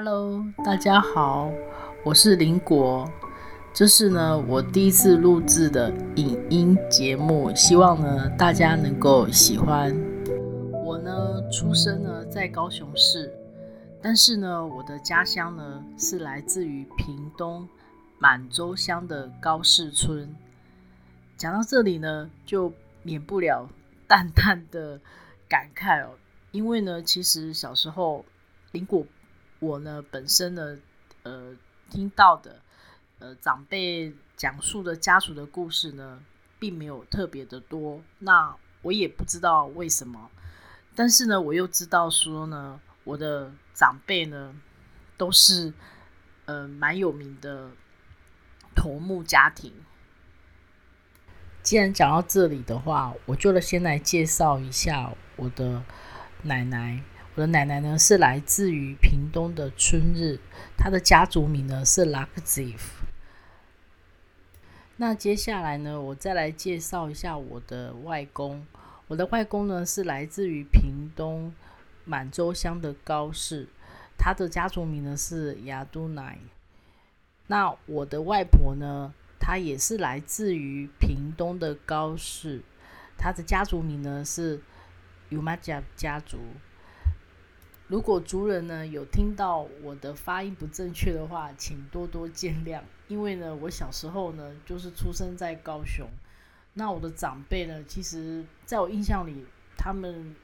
Hello，大家好，我是林果，这是呢我第一次录制的影音节目，希望呢大家能够喜欢。我呢出生呢在高雄市，但是呢我的家乡呢是来自于屏东满洲乡的高市村。讲到这里呢，就免不了淡淡的感慨哦，因为呢其实小时候林果。我呢，本身呢，呃，听到的，呃，长辈讲述的家族的故事呢，并没有特别的多。那我也不知道为什么，但是呢，我又知道说呢，我的长辈呢，都是呃蛮有名的头目家庭。既然讲到这里的话，我就先来介绍一下我的奶奶。我的奶奶呢是来自于屏东的春日，她的家族名呢是 Lakziv。那接下来呢，我再来介绍一下我的外公。我的外公呢是来自于屏东满洲乡的高氏，他的家族名呢是 Yadunai。那我的外婆呢，她也是来自于屏东的高氏，她的家族名呢是 Umaja 家族。如果族人呢有听到我的发音不正确的话，请多多见谅。因为呢，我小时候呢就是出生在高雄，那我的长辈呢，其实在我印象里，他们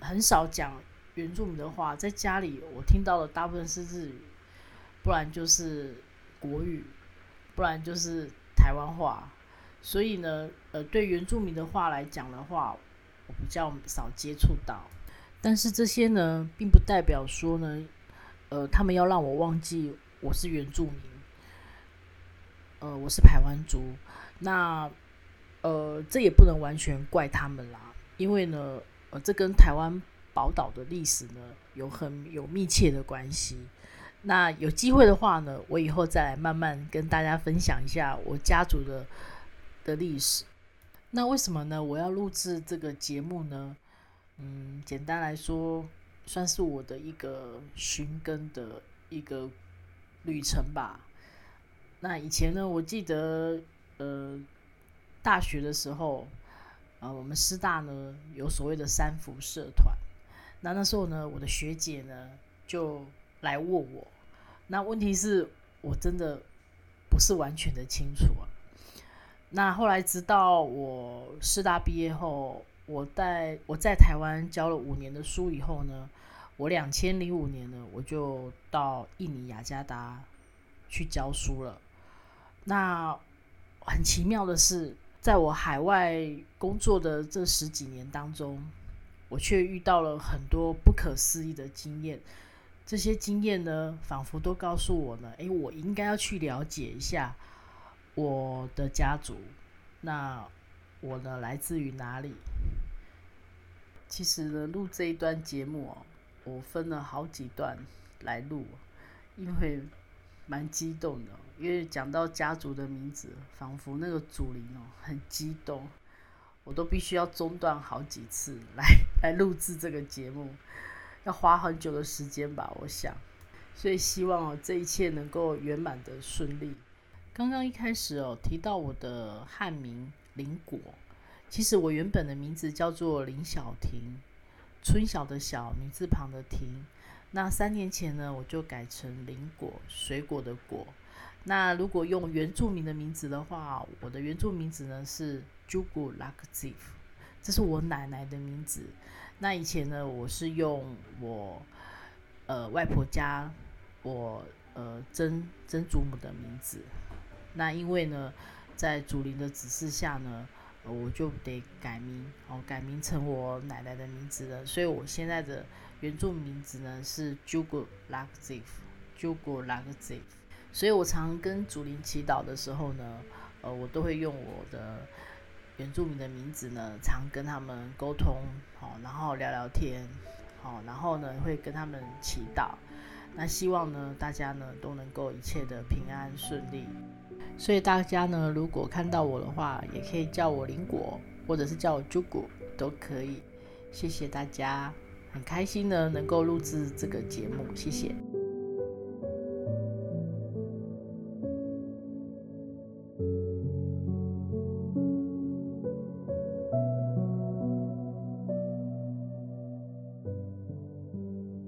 很少讲原住民的话，在家里我听到的大部分是日语，不然就是国语，不然就是台湾话。所以呢，呃，对原住民的话来讲的话，我比较少接触到。但是这些呢，并不代表说呢，呃，他们要让我忘记我是原住民，呃，我是台湾族。那，呃，这也不能完全怪他们啦，因为呢，呃，这跟台湾宝岛的历史呢，有很有密切的关系。那有机会的话呢，我以后再来慢慢跟大家分享一下我家族的的历史。那为什么呢？我要录制这个节目呢？嗯，简单来说，算是我的一个寻根的一个旅程吧。那以前呢，我记得，呃，大学的时候，呃，我们师大呢有所谓的三福社团。那那时候呢，我的学姐呢就来问我。那问题是我真的不是完全的清楚啊。那后来直到我师大毕业后。我在我在台湾教了五年的书以后呢，我两千零五年呢，我就到印尼雅加达去教书了。那很奇妙的是，在我海外工作的这十几年当中，我却遇到了很多不可思议的经验。这些经验呢，仿佛都告诉我呢，诶，我应该要去了解一下我的家族。那我呢，来自于哪里？其实呢，录这一段节目哦，我分了好几段来录，因为蛮激动的。因为讲到家族的名字，仿佛那个祖灵哦很激动，我都必须要中断好几次来来录制这个节目，要花很久的时间吧，我想。所以希望哦，这一切能够圆满的顺利。刚刚一开始哦，提到我的汉名林果。其实我原本的名字叫做林小婷，春晓的晓，女字旁的婷。那三年前呢，我就改成林果，水果的果。那如果用原住民的名字的话，我的原住名字呢是 Jugu Lakziv，这是我奶奶的名字。那以前呢，我是用我呃外婆家我呃曾曾祖母的名字。那因为呢，在祖灵的指示下呢。我就得改名哦，改名成我奶奶的名字了。所以我现在的原住名字呢是 Jugu l a k z i f j u g u l a k z i f。所以我常跟祖灵祈祷的时候呢，呃，我都会用我的原住民的名字呢，常跟他们沟通，好，然后聊聊天，好，然后呢会跟他们祈祷。那希望呢大家呢都能够一切的平安顺利。所以大家呢，如果看到我的话，也可以叫我林果，或者是叫我朱古都可以。谢谢大家，很开心呢能够录制这个节目，谢谢。